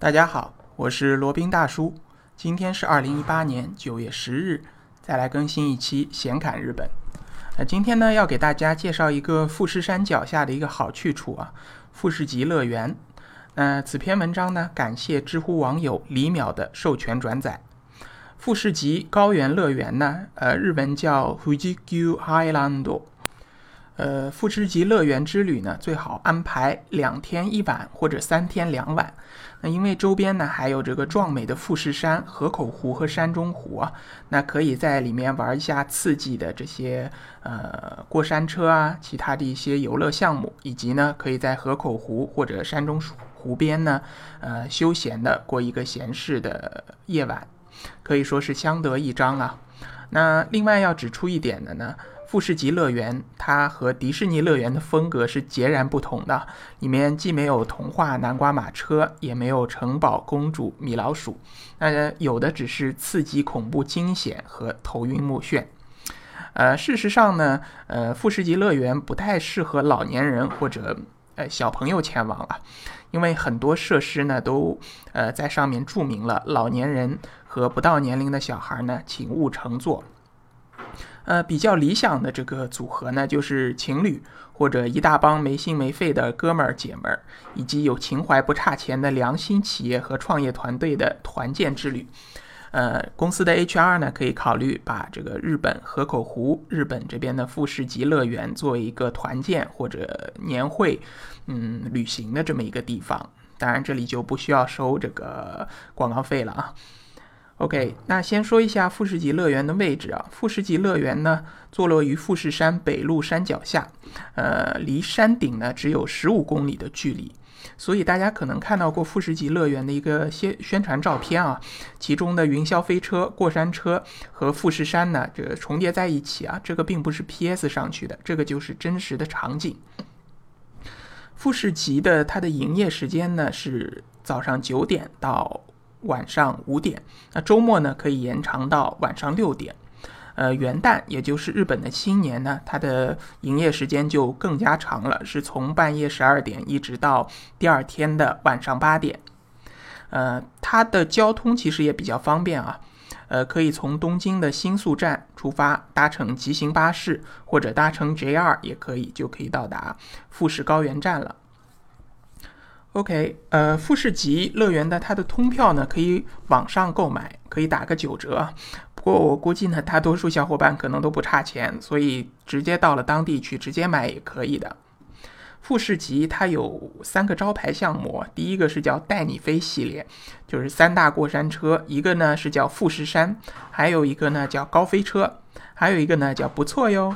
大家好，我是罗宾大叔。今天是二零一八年九月十日，再来更新一期闲侃日本。那，今天呢要给大家介绍一个富士山脚下的一个好去处啊，富士急乐园。那此篇文章呢，感谢知乎网友李淼的授权转载。富士急高原乐园呢，呃，日文叫 Fuji-Q Highland。呃，富士急乐园之旅呢，最好安排两天一晚或者三天两晚。那因为周边呢还有这个壮美的富士山、河口湖和山中湖啊，那可以在里面玩一下刺激的这些呃过山车啊，其他的一些游乐项目，以及呢可以在河口湖或者山中湖边呢，呃休闲的过一个闲适的夜晚，可以说是相得益彰啊。那另外要指出一点的呢。富士急乐园，它和迪士尼乐园的风格是截然不同的。里面既没有童话南瓜马车，也没有城堡公主米老鼠，那有的只是刺激、恐怖、惊险和头晕目眩。呃，事实上呢，呃，富士急乐园不太适合老年人或者呃小朋友前往了，因为很多设施呢都呃在上面注明了老年人和不到年龄的小孩呢，请勿乘坐。呃，比较理想的这个组合呢，就是情侣或者一大帮没心没肺的哥们儿姐们儿，以及有情怀不差钱的良心企业和创业团队的团建之旅。呃，公司的 HR 呢，可以考虑把这个日本河口湖、日本这边的富士急乐园作为一个团建或者年会，嗯，旅行的这么一个地方。当然，这里就不需要收这个广告费了啊。OK，那先说一下富士急乐园的位置啊。富士急乐园呢，坐落于富士山北麓山脚下，呃，离山顶呢只有十五公里的距离。所以大家可能看到过富士急乐园的一个宣宣传照片啊，其中的云霄飞车、过山车和富士山呢，这个重叠在一起啊。这个并不是 PS 上去的，这个就是真实的场景。富士急的它的营业时间呢是早上九点到。晚上五点，那周末呢可以延长到晚上六点。呃，元旦也就是日本的新年呢，它的营业时间就更加长了，是从半夜十二点一直到第二天的晚上八点。呃，它的交通其实也比较方便啊，呃，可以从东京的新宿站出发，搭乘急行巴士或者搭乘 JR 也可以，就可以到达富士高原站了。OK，呃，富士急乐园的它的通票呢，可以网上购买，可以打个九折。不过我估计呢，大多数小伙伴可能都不差钱，所以直接到了当地去直接买也可以的。富士急它有三个招牌项目，第一个是叫带你飞系列，就是三大过山车；一个呢是叫富士山，还有一个呢叫高飞车，还有一个呢叫不错哟。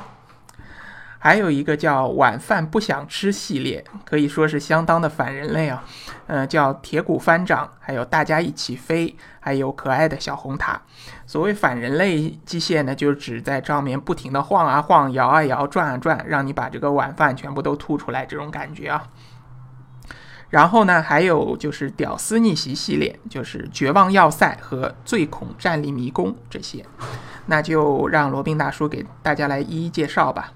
还有一个叫晚饭不想吃系列，可以说是相当的反人类啊。呃，叫铁骨翻掌，还有大家一起飞，还有可爱的小红塔。所谓反人类机械呢，就是指在上面不停的晃啊晃、摇啊摇、转啊转，让你把这个晚饭全部都吐出来这种感觉啊。然后呢，还有就是屌丝逆袭系列，就是绝望要塞和最恐战力迷宫这些。那就让罗宾大叔给大家来一一介绍吧。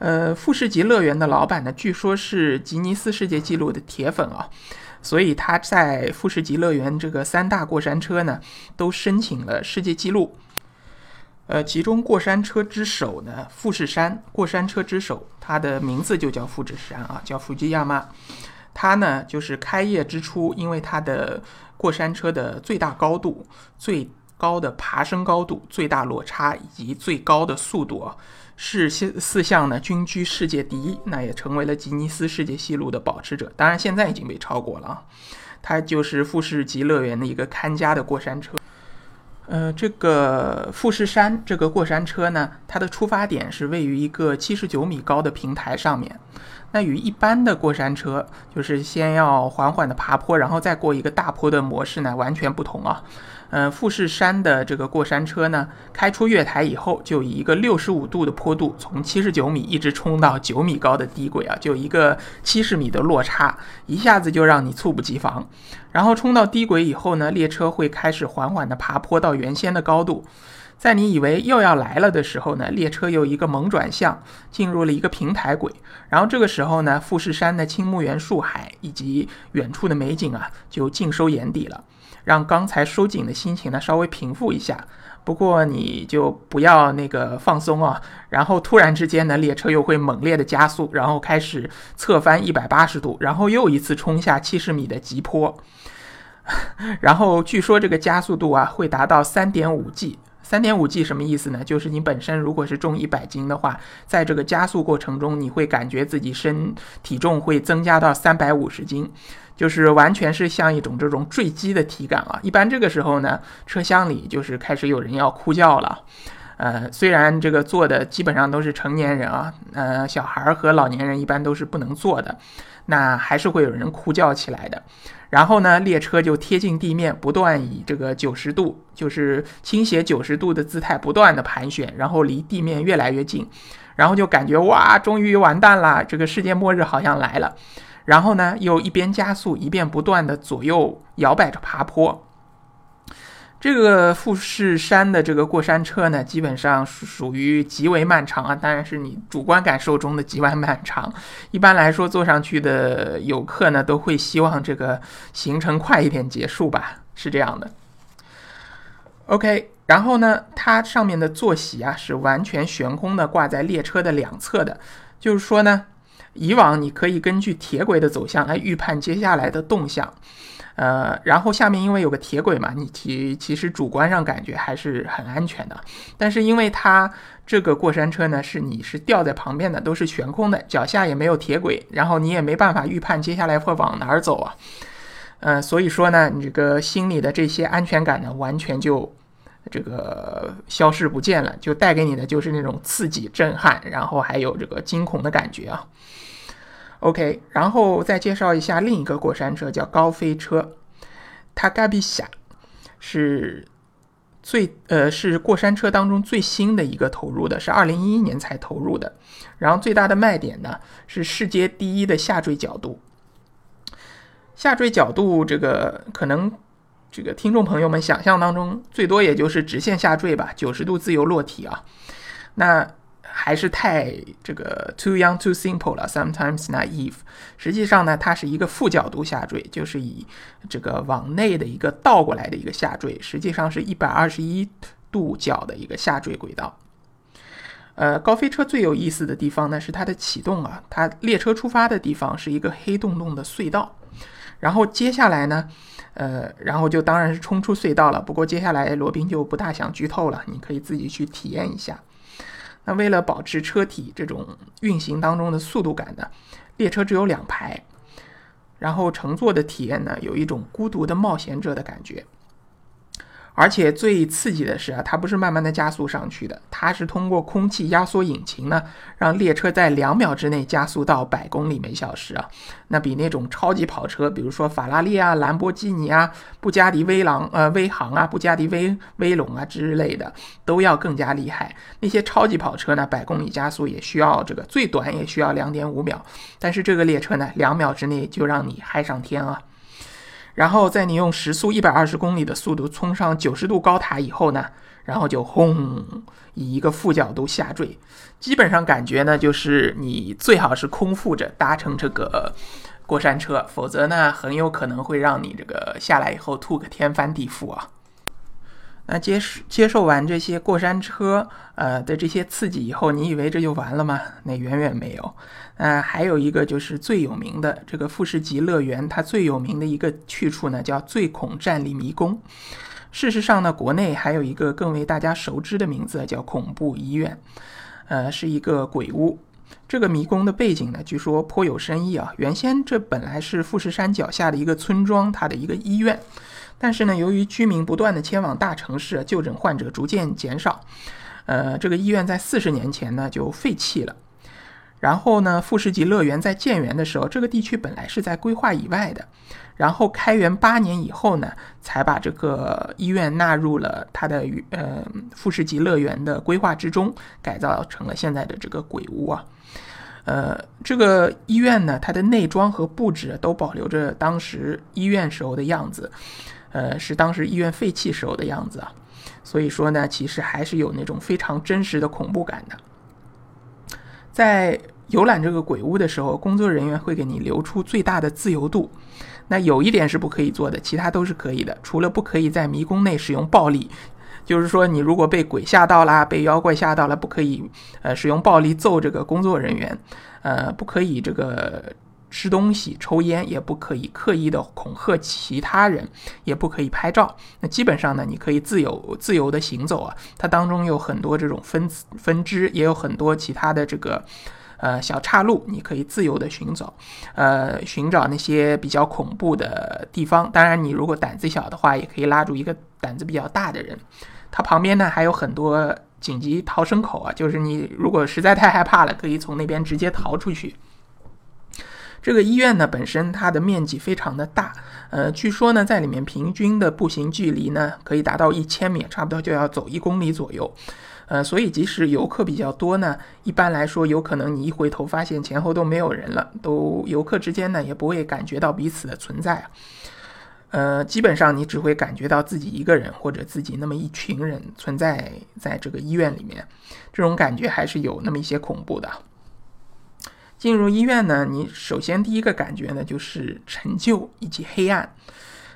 呃，富士急乐园的老板呢，据说是吉尼斯世界纪录的铁粉啊，所以他在富士急乐园这个三大过山车呢，都申请了世界纪录。呃，其中过山车之首呢，富士山过山车之首，它的名字就叫富士山啊，叫富吉亚妈。它呢，就是开业之初，因为它的过山车的最大高度、最高的爬升高度、最大落差以及最高的速度啊。是四四项呢均居世界第一，那也成为了吉尼斯世界纪录的保持者。当然，现在已经被超过了啊。它就是富士急乐园的一个看家的过山车。呃，这个富士山这个过山车呢，它的出发点是位于一个七十九米高的平台上面。那与一般的过山车，就是先要缓缓的爬坡，然后再过一个大坡的模式呢，完全不同啊。嗯，富士山的这个过山车呢，开出月台以后，就以一个六十五度的坡度，从七十九米一直冲到九米高的低轨啊，就一个七十米的落差，一下子就让你猝不及防。然后冲到低轨以后呢，列车会开始缓缓的爬坡到原先的高度。在你以为又要来了的时候呢，列车又一个猛转向，进入了一个平台轨。然后这个时候呢，富士山的青木原树海以及远处的美景啊，就尽收眼底了，让刚才收紧的心情呢稍微平复一下。不过你就不要那个放松啊。然后突然之间呢，列车又会猛烈的加速，然后开始侧翻一百八十度，然后又一次冲下七十米的急坡。然后据说这个加速度啊会达到三点五 G。三点五 G 什么意思呢？就是你本身如果是重一百斤的话，在这个加速过程中，你会感觉自己身体重会增加到三百五十斤，就是完全是像一种这种坠机的体感啊。一般这个时候呢，车厢里就是开始有人要哭叫了。呃，虽然这个坐的基本上都是成年人啊，呃，小孩和老年人一般都是不能坐的，那还是会有人哭叫起来的。然后呢，列车就贴近地面，不断以这个九十度，就是倾斜九十度的姿态不断的盘旋，然后离地面越来越近，然后就感觉哇，终于完蛋了，这个世界末日好像来了。然后呢，又一边加速，一边不断的左右摇摆着爬坡。这个富士山的这个过山车呢，基本上属属于极为漫长啊，当然是你主观感受中的极为漫长。一般来说，坐上去的游客呢，都会希望这个行程快一点结束吧，是这样的。OK，然后呢，它上面的坐席啊是完全悬空的，挂在列车的两侧的，就是说呢，以往你可以根据铁轨的走向来预判接下来的动向。呃，然后下面因为有个铁轨嘛，你其其实主观上感觉还是很安全的。但是因为它这个过山车呢，是你是吊在旁边的，都是悬空的，脚下也没有铁轨，然后你也没办法预判接下来会往哪儿走啊。呃，所以说呢，你这个心里的这些安全感呢，完全就这个消失不见了，就带给你的就是那种刺激、震撼，然后还有这个惊恐的感觉啊。OK，然后再介绍一下另一个过山车，叫高飞车。它嘎比峡是最呃是过山车当中最新的一个投入的，是二零一一年才投入的。然后最大的卖点呢是世界第一的下坠角度。下坠角度这个可能这个听众朋友们想象当中最多也就是直线下坠吧，九十度自由落体啊。那还是太这个 too young too simple 了，sometimes naive。实际上呢，它是一个负角度下坠，就是以这个往内的一个倒过来的一个下坠，实际上是一百二十一度角的一个下坠轨道。呃，高飞车最有意思的地方呢是它的启动啊，它列车出发的地方是一个黑洞洞的隧道，然后接下来呢，呃，然后就当然是冲出隧道了。不过接下来罗宾就不大想剧透了，你可以自己去体验一下。那为了保持车体这种运行当中的速度感呢，列车只有两排，然后乘坐的体验呢，有一种孤独的冒险者的感觉。而且最刺激的是啊，它不是慢慢的加速上去的，它是通过空气压缩引擎呢，让列车在两秒之内加速到百公里每小时啊。那比那种超级跑车，比如说法拉利啊、兰博基尼啊、布加迪威朗呃威航啊、布加迪威威龙啊之类的都要更加厉害。那些超级跑车呢，百公里加速也需要这个最短也需要两点五秒，但是这个列车呢，两秒之内就让你嗨上天啊！然后在你用时速一百二十公里的速度冲上九十度高塔以后呢，然后就轰，以一个负角度下坠，基本上感觉呢就是你最好是空腹着搭乘这个过山车，否则呢很有可能会让你这个下来以后吐个天翻地覆啊。那接接受完这些过山车呃的这些刺激以后，你以为这就完了吗？那远远没有。呃，还有一个就是最有名的这个富士急乐园，它最有名的一个去处呢，叫最恐站立迷宫。事实上呢，国内还有一个更为大家熟知的名字，叫恐怖医院。呃，是一个鬼屋。这个迷宫的背景呢，据说颇有深意啊。原先这本来是富士山脚下的一个村庄，它的一个医院。但是呢，由于居民不断的迁往大城市，就诊患者逐渐减少，呃，这个医院在四十年前呢就废弃了。然后呢，富士急乐园在建园的时候，这个地区本来是在规划以外的。然后开园八年以后呢，才把这个医院纳入了它的呃富士急乐园的规划之中，改造成了现在的这个鬼屋啊。呃，这个医院呢，它的内装和布置都保留着当时医院时候的样子。呃，是当时医院废弃时候的样子啊。所以说呢，其实还是有那种非常真实的恐怖感的。在游览这个鬼屋的时候，工作人员会给你留出最大的自由度。那有一点是不可以做的，其他都是可以的，除了不可以在迷宫内使用暴力。就是说，你如果被鬼吓到啦，被妖怪吓到了，不可以呃使用暴力揍这个工作人员，呃，不可以这个。吃东西、抽烟也不可以刻意的恐吓其他人，也不可以拍照。那基本上呢，你可以自由自由的行走啊。它当中有很多这种分分支，也有很多其他的这个呃小岔路，你可以自由的寻找，呃，寻找那些比较恐怖的地方。当然，你如果胆子小的话，也可以拉住一个胆子比较大的人。它旁边呢还有很多紧急逃生口啊，就是你如果实在太害怕了，可以从那边直接逃出去。这个医院呢，本身它的面积非常的大，呃，据说呢，在里面平均的步行距离呢，可以达到一千米，差不多就要走一公里左右，呃，所以即使游客比较多呢，一般来说，有可能你一回头发现前后都没有人了，都游客之间呢也不会感觉到彼此的存在啊，呃，基本上你只会感觉到自己一个人或者自己那么一群人存在在这个医院里面，这种感觉还是有那么一些恐怖的。进入医院呢，你首先第一个感觉呢就是陈旧以及黑暗。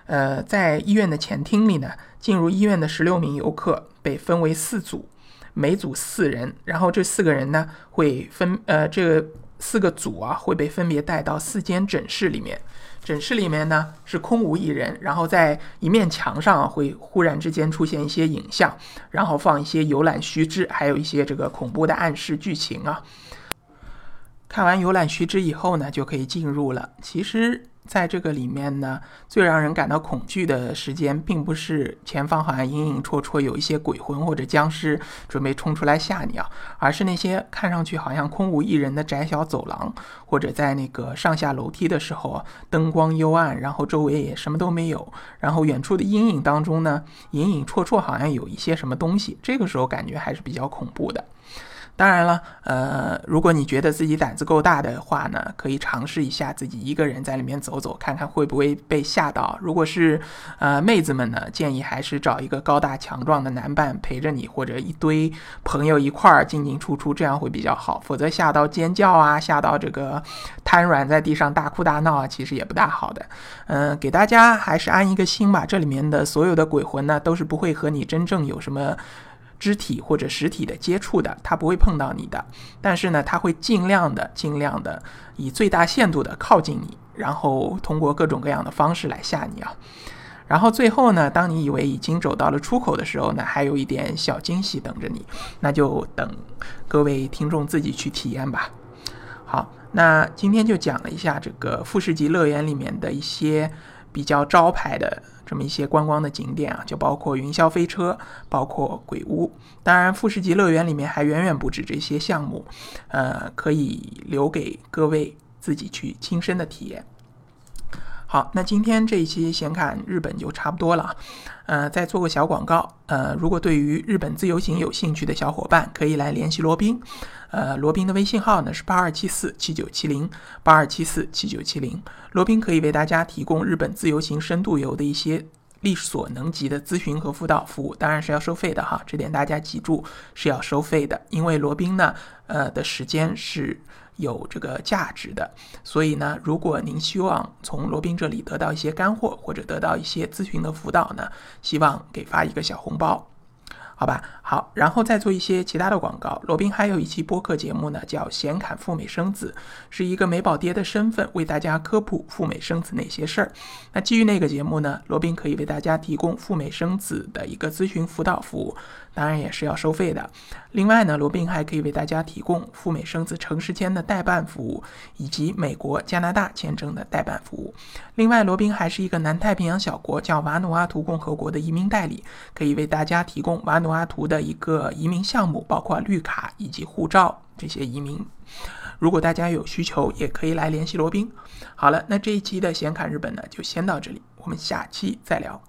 呃，在医院的前厅里呢，进入医院的十六名游客被分为四组，每组四人，然后这四个人呢会分呃这四个组啊会被分别带到四间诊室里面，诊室里面呢是空无一人，然后在一面墙上会忽然之间出现一些影像，然后放一些游览须知，还有一些这个恐怖的暗示剧情啊。看完游览须知以后呢，就可以进入了。其实，在这个里面呢，最让人感到恐惧的时间，并不是前方好像隐隐绰绰有一些鬼魂或者僵尸准备冲出来吓你啊，而是那些看上去好像空无一人的窄小走廊，或者在那个上下楼梯的时候，灯光幽暗，然后周围也什么都没有，然后远处的阴影当中呢，隐隐绰绰好像有一些什么东西，这个时候感觉还是比较恐怖的。当然了，呃，如果你觉得自己胆子够大的话呢，可以尝试一下自己一个人在里面走走，看看会不会被吓到。如果是呃妹子们呢，建议还是找一个高大强壮的男伴陪着你，或者一堆朋友一块儿进进出出，这样会比较好。否则吓到尖叫啊，吓到这个瘫软在地上大哭大闹啊，其实也不大好的。嗯，给大家还是安一个心吧，这里面的所有的鬼魂呢，都是不会和你真正有什么。肢体或者实体的接触的，它不会碰到你的，但是呢，它会尽量的、尽量的以最大限度的靠近你，然后通过各种各样的方式来吓你啊。然后最后呢，当你以为已经走到了出口的时候呢，还有一点小惊喜等着你，那就等各位听众自己去体验吧。好，那今天就讲了一下这个富士急乐园里面的一些比较招牌的。这么一些观光的景点啊，就包括云霄飞车，包括鬼屋。当然，富士急乐园里面还远远不止这些项目，呃，可以留给各位自己去亲身的体验。好，那今天这一期闲侃日本就差不多了，呃，再做个小广告，呃，如果对于日本自由行有兴趣的小伙伴，可以来联系罗宾，呃，罗宾的微信号呢是八二七四七九七零八二七四七九七零，罗宾可以为大家提供日本自由行深度游的一些力所能及的咨询和辅导服务，当然是要收费的哈，这点大家记住是要收费的，因为罗宾呢，呃的时间是。有这个价值的，所以呢，如果您希望从罗宾这里得到一些干货，或者得到一些咨询的辅导呢，希望给发一个小红包。好吧，好，然后再做一些其他的广告。罗宾还有一期播客节目呢，叫《显侃赴美生子》，是一个美宝爹的身份为大家科普赴美生子那些事儿。那基于那个节目呢，罗宾可以为大家提供赴美生子的一个咨询辅导服务，当然也是要收费的。另外呢，罗宾还可以为大家提供赴美生子城市间的代办服务，以及美国、加拿大签证的代办服务。另外，罗宾还是一个南太平洋小国叫瓦努阿图共和国的移民代理，可以为大家提供瓦努阿图的的一个移民项目，包括绿卡以及护照这些移民。如果大家有需求，也可以来联系罗宾。好了，那这一期的显侃日本呢，就先到这里，我们下期再聊。